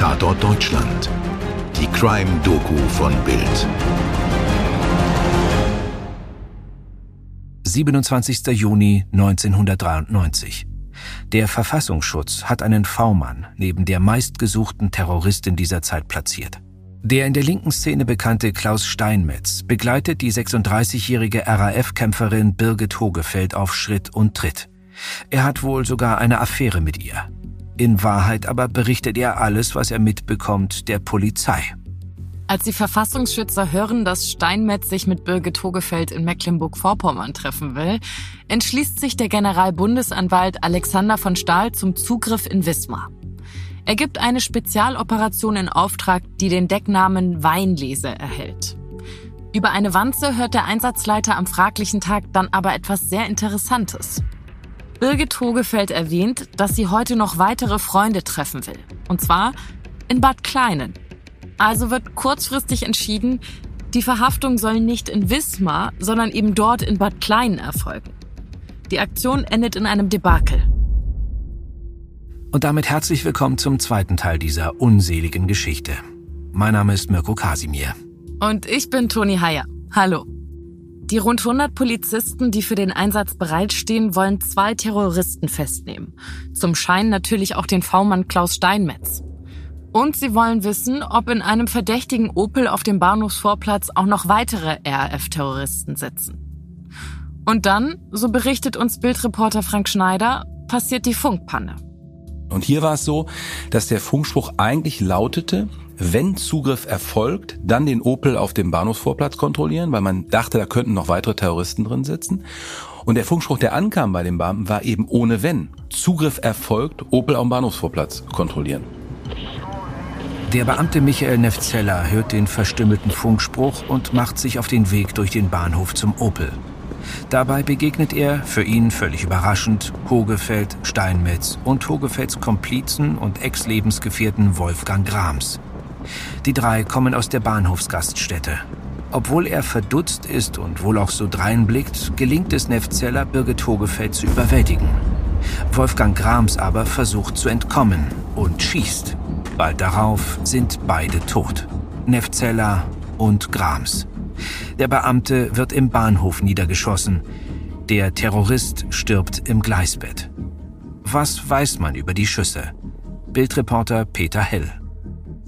Tatort Deutschland. Die Crime-Doku von Bild. 27. Juni 1993. Der Verfassungsschutz hat einen V-Mann neben der meistgesuchten Terroristin dieser Zeit platziert. Der in der linken Szene bekannte Klaus Steinmetz begleitet die 36-jährige RAF-Kämpferin Birgit Hogefeld auf Schritt und Tritt. Er hat wohl sogar eine Affäre mit ihr. In Wahrheit aber berichtet er alles, was er mitbekommt, der Polizei. Als die Verfassungsschützer hören, dass Steinmetz sich mit Birgit Hogefeld in Mecklenburg-Vorpommern treffen will, entschließt sich der Generalbundesanwalt Alexander von Stahl zum Zugriff in Wismar. Er gibt eine Spezialoperation in Auftrag, die den Decknamen Weinlese erhält. Über eine Wanze hört der Einsatzleiter am fraglichen Tag dann aber etwas sehr Interessantes. Birgit Hogefeld erwähnt, dass sie heute noch weitere Freunde treffen will. Und zwar in Bad Kleinen. Also wird kurzfristig entschieden, die Verhaftung soll nicht in Wismar, sondern eben dort in Bad Kleinen erfolgen. Die Aktion endet in einem Debakel. Und damit herzlich willkommen zum zweiten Teil dieser unseligen Geschichte. Mein Name ist Mirko Kasimir. Und ich bin Toni Heyer. Hallo. Die rund 100 Polizisten, die für den Einsatz bereitstehen, wollen zwei Terroristen festnehmen. Zum Schein natürlich auch den V-Mann Klaus Steinmetz. Und sie wollen wissen, ob in einem verdächtigen Opel auf dem Bahnhofsvorplatz auch noch weitere RAF-Terroristen sitzen. Und dann, so berichtet uns Bildreporter Frank Schneider, passiert die Funkpanne. Und hier war es so, dass der Funkspruch eigentlich lautete, wenn Zugriff erfolgt, dann den Opel auf dem Bahnhofsvorplatz kontrollieren, weil man dachte, da könnten noch weitere Terroristen drin sitzen. Und der Funkspruch, der ankam bei den Beamten, war eben ohne wenn. Zugriff erfolgt, Opel dem Bahnhofsvorplatz kontrollieren. Der Beamte Michael Nefzeller hört den verstümmelten Funkspruch und macht sich auf den Weg durch den Bahnhof zum Opel. Dabei begegnet er, für ihn völlig überraschend, Hogefeld, Steinmetz und Hogefelds Komplizen und Ex-Lebensgefährten Wolfgang Grams. Die drei kommen aus der Bahnhofsgaststätte. Obwohl er verdutzt ist und wohl auch so dreinblickt, gelingt es Nefzeller, Birgit Hogefeld zu überwältigen. Wolfgang Grams aber versucht zu entkommen und schießt. Bald darauf sind beide tot. Nefzeller und Grams. Der Beamte wird im Bahnhof niedergeschossen. Der Terrorist stirbt im Gleisbett. Was weiß man über die Schüsse? Bildreporter Peter Hell.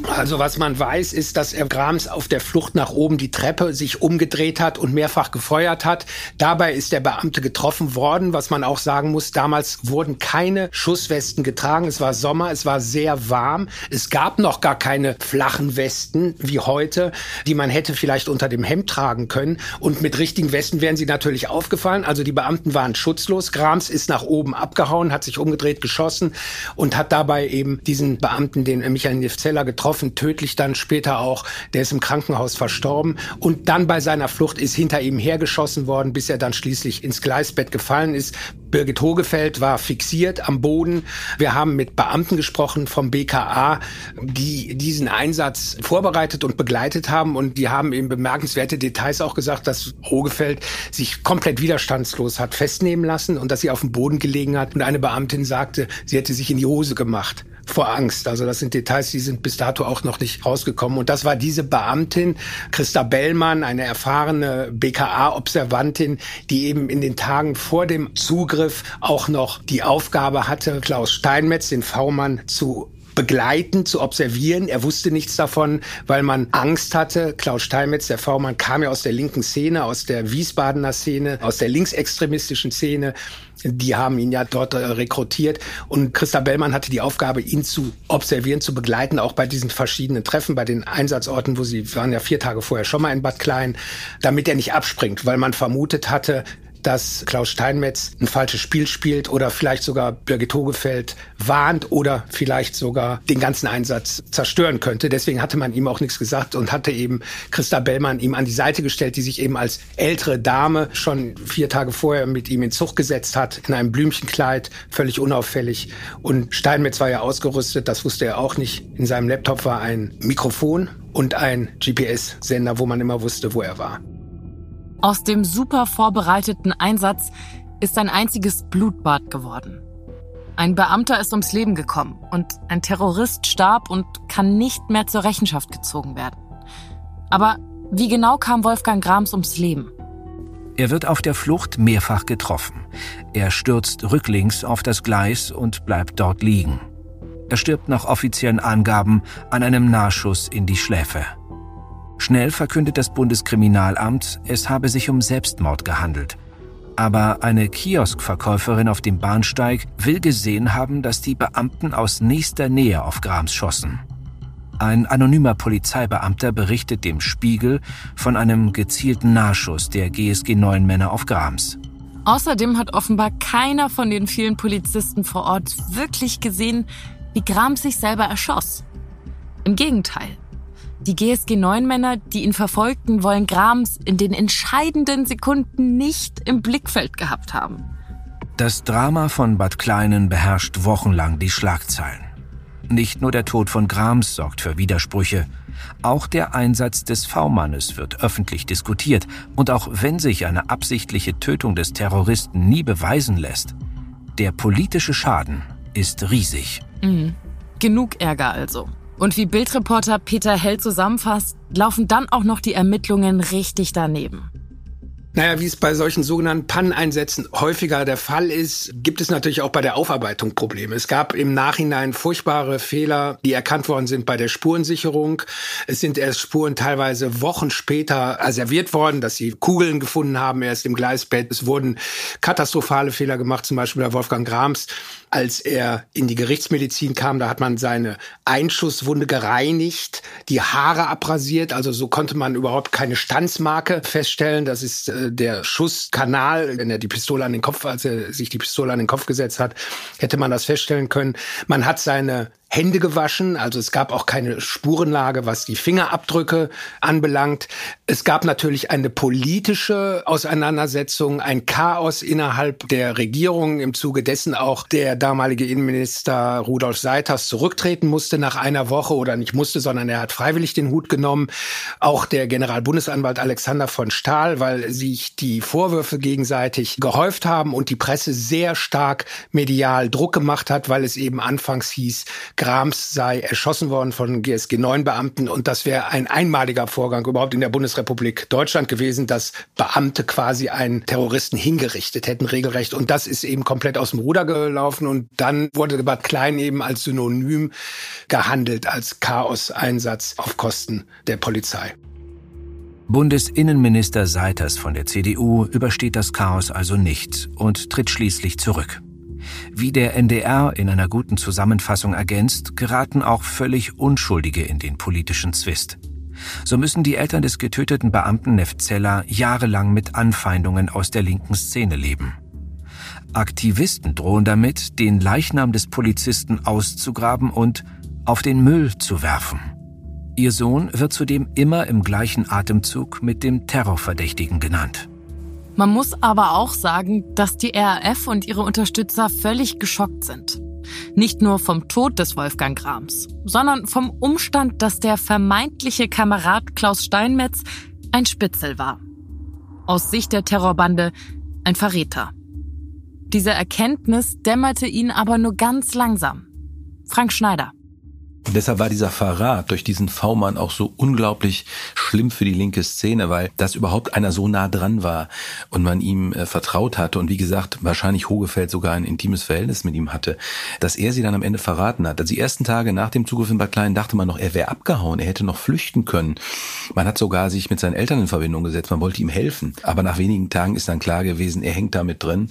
Also was man weiß, ist, dass er Grams auf der Flucht nach oben die Treppe sich umgedreht hat und mehrfach gefeuert hat. Dabei ist der Beamte getroffen worden. Was man auch sagen muss, damals wurden keine Schusswesten getragen. Es war Sommer, es war sehr warm. Es gab noch gar keine flachen Westen wie heute, die man hätte vielleicht unter dem Hemd tragen können. Und mit richtigen Westen wären sie natürlich aufgefallen. Also die Beamten waren schutzlos. Grams ist nach oben abgehauen, hat sich umgedreht, geschossen und hat dabei eben diesen Beamten, den Michael Nifzeller, getroffen getroffen, tödlich dann später auch. Der ist im Krankenhaus verstorben. Und dann bei seiner Flucht ist hinter ihm hergeschossen worden, bis er dann schließlich ins Gleisbett gefallen ist. Birgit Hogefeld war fixiert am Boden. Wir haben mit Beamten gesprochen vom BKA, die diesen Einsatz vorbereitet und begleitet haben. Und die haben eben bemerkenswerte Details auch gesagt, dass Hogefeld sich komplett widerstandslos hat festnehmen lassen und dass sie auf dem Boden gelegen hat. Und eine Beamtin sagte, sie hätte sich in die Hose gemacht vor Angst. Also das sind Details, die sind bis dato auch noch nicht rausgekommen. Und das war diese Beamtin, Christa Bellmann, eine erfahrene BKA-Observantin, die eben in den Tagen vor dem Zugriff auch noch die Aufgabe hatte, Klaus Steinmetz, den V-Mann, zu begleiten, zu observieren. Er wusste nichts davon, weil man Angst hatte. Klaus Steinmetz, der V-Mann, kam ja aus der linken Szene, aus der Wiesbadener Szene, aus der linksextremistischen Szene. Die haben ihn ja dort äh, rekrutiert. Und Christa Bellmann hatte die Aufgabe, ihn zu observieren, zu begleiten, auch bei diesen verschiedenen Treffen, bei den Einsatzorten, wo sie waren ja vier Tage vorher schon mal in Bad Klein, damit er nicht abspringt, weil man vermutet hatte, dass Klaus Steinmetz ein falsches Spiel spielt oder vielleicht sogar Birgit Hogefeld warnt oder vielleicht sogar den ganzen Einsatz zerstören könnte. Deswegen hatte man ihm auch nichts gesagt und hatte eben Christa Bellmann ihm an die Seite gestellt, die sich eben als ältere Dame schon vier Tage vorher mit ihm in Zug gesetzt hat, in einem Blümchenkleid, völlig unauffällig. Und Steinmetz war ja ausgerüstet, das wusste er auch nicht. In seinem Laptop war ein Mikrofon und ein GPS-Sender, wo man immer wusste, wo er war. Aus dem super vorbereiteten Einsatz ist ein einziges Blutbad geworden. Ein Beamter ist ums Leben gekommen und ein Terrorist starb und kann nicht mehr zur Rechenschaft gezogen werden. Aber wie genau kam Wolfgang Grams ums Leben? Er wird auf der Flucht mehrfach getroffen. Er stürzt rücklings auf das Gleis und bleibt dort liegen. Er stirbt nach offiziellen Angaben an einem Nahschuss in die Schläfe. Schnell verkündet das Bundeskriminalamt, es habe sich um Selbstmord gehandelt. Aber eine Kioskverkäuferin auf dem Bahnsteig will gesehen haben, dass die Beamten aus nächster Nähe auf Grams schossen. Ein anonymer Polizeibeamter berichtet dem Spiegel von einem gezielten Nahschuss der GSG 9 Männer auf Grams. Außerdem hat offenbar keiner von den vielen Polizisten vor Ort wirklich gesehen, wie Grams sich selber erschoss. Im Gegenteil. Die GSG 9 Männer, die ihn verfolgten, wollen Grams in den entscheidenden Sekunden nicht im Blickfeld gehabt haben. Das Drama von Bad Kleinen beherrscht wochenlang die Schlagzeilen. Nicht nur der Tod von Grams sorgt für Widersprüche, auch der Einsatz des V-Mannes wird öffentlich diskutiert und auch wenn sich eine absichtliche Tötung des Terroristen nie beweisen lässt, der politische Schaden ist riesig. Mhm. Genug Ärger also. Und wie Bildreporter Peter Hell zusammenfasst, laufen dann auch noch die Ermittlungen richtig daneben. Naja, wie es bei solchen sogenannten Panneneinsätzen häufiger der Fall ist, gibt es natürlich auch bei der Aufarbeitung Probleme. Es gab im Nachhinein furchtbare Fehler, die erkannt worden sind bei der Spurensicherung. Es sind erst Spuren teilweise Wochen später asserviert worden, dass sie Kugeln gefunden haben, erst im Gleisbett. Es wurden katastrophale Fehler gemacht, zum Beispiel bei Wolfgang Grams als er in die Gerichtsmedizin kam, da hat man seine Einschusswunde gereinigt, die Haare abrasiert, also so konnte man überhaupt keine Stanzmarke feststellen. Das ist äh, der Schusskanal, wenn er die Pistole an den Kopf, als er sich die Pistole an den Kopf gesetzt hat, hätte man das feststellen können. Man hat seine Hände gewaschen, also es gab auch keine Spurenlage, was die Fingerabdrücke anbelangt. Es gab natürlich eine politische Auseinandersetzung, ein Chaos innerhalb der Regierung, im Zuge dessen auch der damalige Innenminister Rudolf Seiters zurücktreten musste nach einer Woche oder nicht musste, sondern er hat freiwillig den Hut genommen. Auch der Generalbundesanwalt Alexander von Stahl, weil sich die Vorwürfe gegenseitig gehäuft haben und die Presse sehr stark medial Druck gemacht hat, weil es eben anfangs hieß, Grams sei erschossen worden von GSG 9 Beamten und das wäre ein einmaliger Vorgang überhaupt in der Bundesrepublik Deutschland gewesen, dass Beamte quasi einen Terroristen hingerichtet hätten, regelrecht. Und das ist eben komplett aus dem Ruder gelaufen und dann wurde Bad Klein eben als Synonym gehandelt, als Chaos-Einsatz auf Kosten der Polizei. Bundesinnenminister Seiters von der CDU übersteht das Chaos also nicht und tritt schließlich zurück. Wie der NDR in einer guten Zusammenfassung ergänzt, geraten auch völlig Unschuldige in den politischen Zwist. So müssen die Eltern des getöteten Beamten Nefzeller jahrelang mit Anfeindungen aus der linken Szene leben. Aktivisten drohen damit, den Leichnam des Polizisten auszugraben und auf den Müll zu werfen. Ihr Sohn wird zudem immer im gleichen Atemzug mit dem Terrorverdächtigen genannt. Man muss aber auch sagen, dass die RAF und ihre Unterstützer völlig geschockt sind. Nicht nur vom Tod des Wolfgang Grams, sondern vom Umstand, dass der vermeintliche Kamerad Klaus Steinmetz ein Spitzel war. Aus Sicht der Terrorbande ein Verräter. Diese Erkenntnis dämmerte ihn aber nur ganz langsam. Frank Schneider. Und deshalb war dieser Verrat durch diesen V-Mann auch so unglaublich schlimm für die linke Szene, weil das überhaupt einer so nah dran war und man ihm äh, vertraut hatte und wie gesagt, wahrscheinlich Hogefeld sogar ein intimes Verhältnis mit ihm hatte, dass er sie dann am Ende verraten hat. Also die ersten Tage nach dem Zugriff in Bad Klein dachte man noch, er wäre abgehauen, er hätte noch flüchten können. Man hat sogar sich mit seinen Eltern in Verbindung gesetzt, man wollte ihm helfen. Aber nach wenigen Tagen ist dann klar gewesen, er hängt da mit drin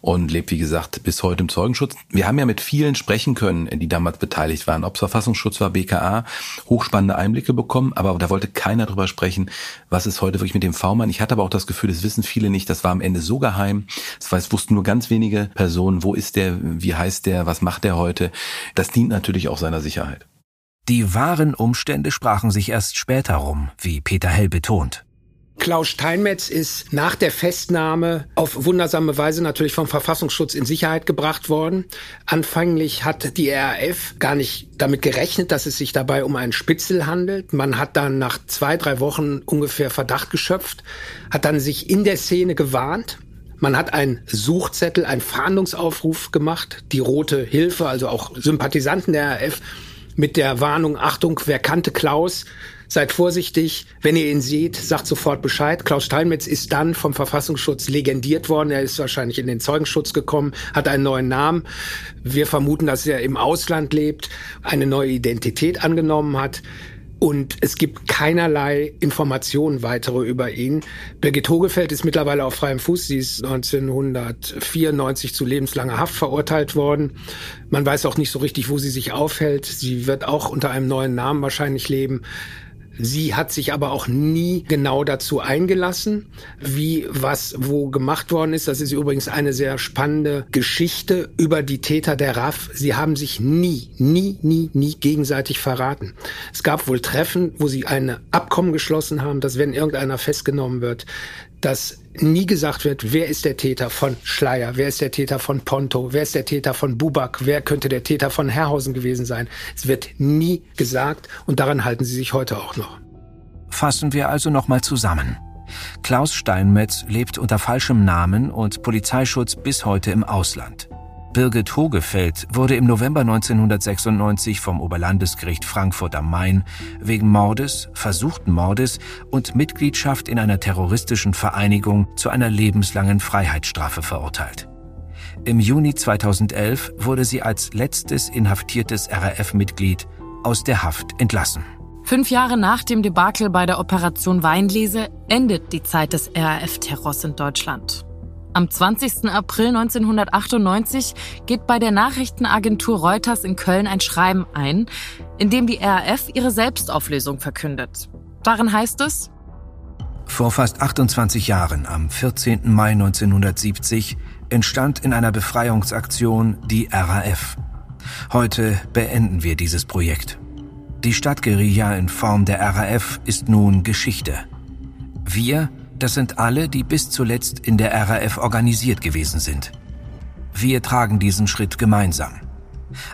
und lebt, wie gesagt, bis heute im Zeugenschutz. Wir haben ja mit vielen sprechen können, die damals beteiligt waren, ob es Verfassungsschutz war, BKA, hochspannende Einblicke bekommen, aber da wollte keiner drüber sprechen, was ist heute wirklich mit dem V-Mann. Ich hatte aber auch das Gefühl, das wissen viele nicht, das war am Ende so geheim, das weiß, wussten nur ganz wenige Personen, wo ist der, wie heißt der, was macht der heute. Das dient natürlich auch seiner Sicherheit. Die wahren Umstände sprachen sich erst später rum, wie Peter Hell betont. Klaus Steinmetz ist nach der Festnahme auf wundersame Weise natürlich vom Verfassungsschutz in Sicherheit gebracht worden. Anfänglich hat die RAF gar nicht damit gerechnet, dass es sich dabei um einen Spitzel handelt. Man hat dann nach zwei, drei Wochen ungefähr Verdacht geschöpft, hat dann sich in der Szene gewarnt Man hat einen Suchzettel, einen Fahndungsaufruf gemacht, die Rote Hilfe, also auch Sympathisanten der RAF mit der Warnung, Achtung, wer kannte Klaus? Seid vorsichtig, wenn ihr ihn seht, sagt sofort Bescheid. Klaus Steinmetz ist dann vom Verfassungsschutz legendiert worden. Er ist wahrscheinlich in den Zeugenschutz gekommen, hat einen neuen Namen. Wir vermuten, dass er im Ausland lebt, eine neue Identität angenommen hat. Und es gibt keinerlei Informationen weitere über ihn. Birgit Hogefeld ist mittlerweile auf freiem Fuß. Sie ist 1994 zu lebenslanger Haft verurteilt worden. Man weiß auch nicht so richtig, wo sie sich aufhält. Sie wird auch unter einem neuen Namen wahrscheinlich leben. Sie hat sich aber auch nie genau dazu eingelassen, wie was wo gemacht worden ist. Das ist übrigens eine sehr spannende Geschichte über die Täter der RAF. Sie haben sich nie, nie, nie, nie gegenseitig verraten. Es gab wohl Treffen, wo sie ein Abkommen geschlossen haben, dass wenn irgendeiner festgenommen wird, dass nie gesagt wird, wer ist der Täter von Schleier, wer ist der Täter von Ponto, wer ist der Täter von Bubak, wer könnte der Täter von Herrhausen gewesen sein. Es wird nie gesagt und daran halten sie sich heute auch noch. Fassen wir also nochmal zusammen. Klaus Steinmetz lebt unter falschem Namen und Polizeischutz bis heute im Ausland. Birgit Hogefeld wurde im November 1996 vom Oberlandesgericht Frankfurt am Main wegen Mordes, versuchten Mordes und Mitgliedschaft in einer terroristischen Vereinigung zu einer lebenslangen Freiheitsstrafe verurteilt. Im Juni 2011 wurde sie als letztes inhaftiertes RAF-Mitglied aus der Haft entlassen. Fünf Jahre nach dem Debakel bei der Operation Weinlese endet die Zeit des RAF-Terrors in Deutschland. Am 20. April 1998 geht bei der Nachrichtenagentur Reuters in Köln ein Schreiben ein, in dem die RAF ihre Selbstauflösung verkündet. Darin heißt es, vor fast 28 Jahren, am 14. Mai 1970, entstand in einer Befreiungsaktion die RAF. Heute beenden wir dieses Projekt. Die Stadtguerilla in Form der RAF ist nun Geschichte. Wir das sind alle, die bis zuletzt in der RAF organisiert gewesen sind. Wir tragen diesen Schritt gemeinsam.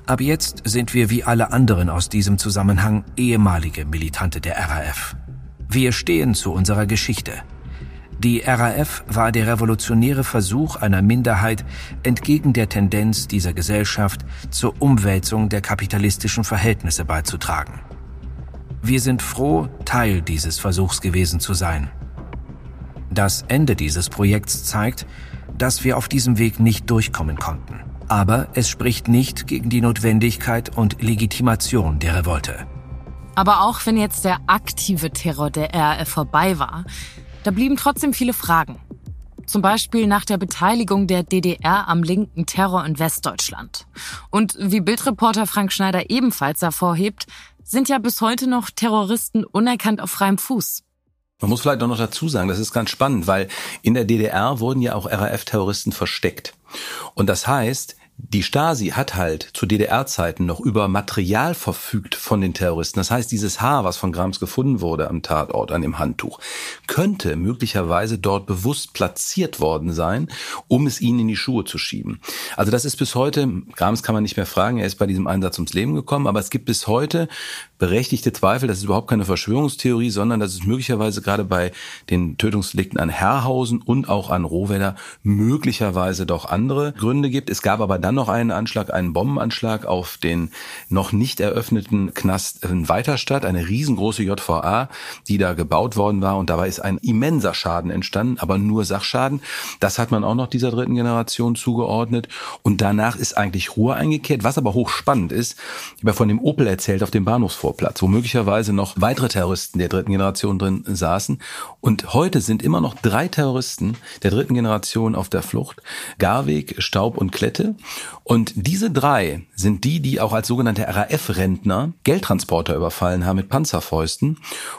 Ab jetzt sind wir wie alle anderen aus diesem Zusammenhang ehemalige Militante der RAF. Wir stehen zu unserer Geschichte. Die RAF war der revolutionäre Versuch einer Minderheit, entgegen der Tendenz dieser Gesellschaft zur Umwälzung der kapitalistischen Verhältnisse beizutragen. Wir sind froh, Teil dieses Versuchs gewesen zu sein. Das Ende dieses Projekts zeigt, dass wir auf diesem Weg nicht durchkommen konnten. Aber es spricht nicht gegen die Notwendigkeit und Legitimation der Revolte. Aber auch wenn jetzt der aktive Terror der RAF vorbei war, da blieben trotzdem viele Fragen. Zum Beispiel nach der Beteiligung der DDR am linken Terror in Westdeutschland. Und wie Bildreporter Frank Schneider ebenfalls hervorhebt, sind ja bis heute noch Terroristen unerkannt auf freiem Fuß. Man muss vielleicht auch noch dazu sagen, das ist ganz spannend, weil in der DDR wurden ja auch RAF-Terroristen versteckt. Und das heißt, die Stasi hat halt zu DDR-Zeiten noch über Material verfügt von den Terroristen. Das heißt, dieses Haar, was von Grams gefunden wurde am Tatort, an dem Handtuch, könnte möglicherweise dort bewusst platziert worden sein, um es ihnen in die Schuhe zu schieben. Also das ist bis heute, Grams kann man nicht mehr fragen, er ist bei diesem Einsatz ums Leben gekommen, aber es gibt bis heute berechtigte Zweifel, das ist überhaupt keine Verschwörungstheorie, sondern dass es möglicherweise gerade bei den Tötungsdelikten an Herrhausen und auch an Rohwedder möglicherweise doch andere Gründe gibt. Es gab aber dann noch einen Anschlag, einen Bombenanschlag auf den noch nicht eröffneten Knast in Weiterstadt, eine riesengroße JVA, die da gebaut worden war und dabei ist ein immenser Schaden entstanden, aber nur Sachschaden. Das hat man auch noch dieser dritten Generation zugeordnet und danach ist eigentlich Ruhe eingekehrt, was aber hochspannend ist. Ich habe ja von dem Opel erzählt auf dem Bahnhofsvorplatz, wo möglicherweise noch weitere Terroristen der dritten Generation drin saßen und heute sind immer noch drei Terroristen der dritten Generation auf der Flucht. Garweg, Staub und Klette. Und diese drei sind die, die auch als sogenannte RAF-Rentner Geldtransporter überfallen haben mit Panzerfäusten.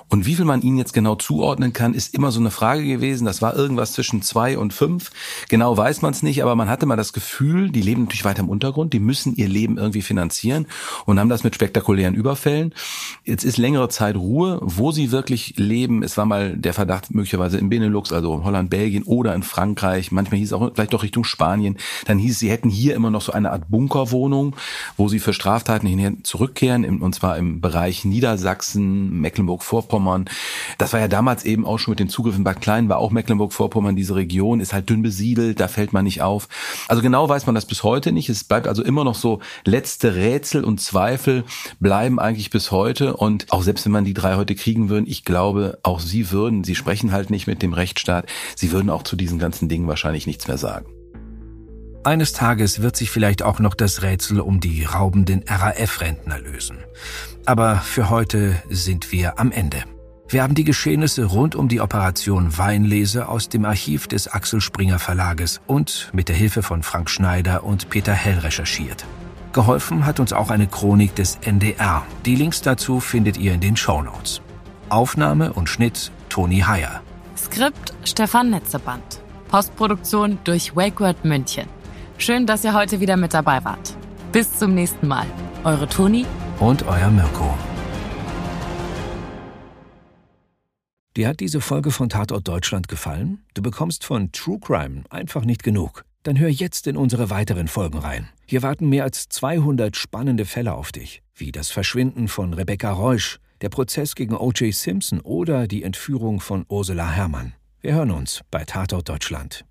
Und wie viel man ihnen jetzt genau zuordnen kann, ist immer so eine Frage gewesen. Das war irgendwas zwischen zwei und fünf. Genau weiß man es nicht, aber man hatte mal das Gefühl, die leben natürlich weiter im Untergrund, die müssen ihr Leben irgendwie finanzieren und haben das mit spektakulären Überfällen. Jetzt ist längere Zeit Ruhe, wo sie wirklich leben. Es war mal der Verdacht möglicherweise im Benelux, also Holland, Belgien oder in Frankreich. Manchmal hieß es auch vielleicht doch Richtung Spanien. Dann hieß es, sie hätten hier immer immer noch so eine Art Bunkerwohnung, wo sie für Straftaten hin zurückkehren, und zwar im Bereich Niedersachsen, Mecklenburg-Vorpommern. Das war ja damals eben auch schon mit dem Zugriff in Bad Klein, war auch Mecklenburg-Vorpommern, diese Region ist halt dünn besiedelt, da fällt man nicht auf. Also genau weiß man das bis heute nicht. Es bleibt also immer noch so, letzte Rätsel und Zweifel bleiben eigentlich bis heute. Und auch selbst wenn man die drei heute kriegen würden, ich glaube, auch sie würden, sie sprechen halt nicht mit dem Rechtsstaat, sie würden auch zu diesen ganzen Dingen wahrscheinlich nichts mehr sagen. Eines Tages wird sich vielleicht auch noch das Rätsel um die raubenden RAF-Rentner lösen. Aber für heute sind wir am Ende. Wir haben die Geschehnisse rund um die Operation Weinlese aus dem Archiv des Axel Springer Verlages und mit der Hilfe von Frank Schneider und Peter Hell recherchiert. Geholfen hat uns auch eine Chronik des NDR. Die Links dazu findet ihr in den Show Notes. Aufnahme und Schnitt Toni Heyer. Skript Stefan Netzeband. Postproduktion durch WakeWord München. Schön, dass ihr heute wieder mit dabei wart. Bis zum nächsten Mal. Eure Toni und euer Mirko. Dir hat diese Folge von Tatort Deutschland gefallen? Du bekommst von True Crime einfach nicht genug. Dann hör jetzt in unsere weiteren Folgen rein. Hier warten mehr als 200 spannende Fälle auf dich, wie das Verschwinden von Rebecca Reusch, der Prozess gegen O.J. Simpson oder die Entführung von Ursula Herrmann. Wir hören uns bei Tatort Deutschland.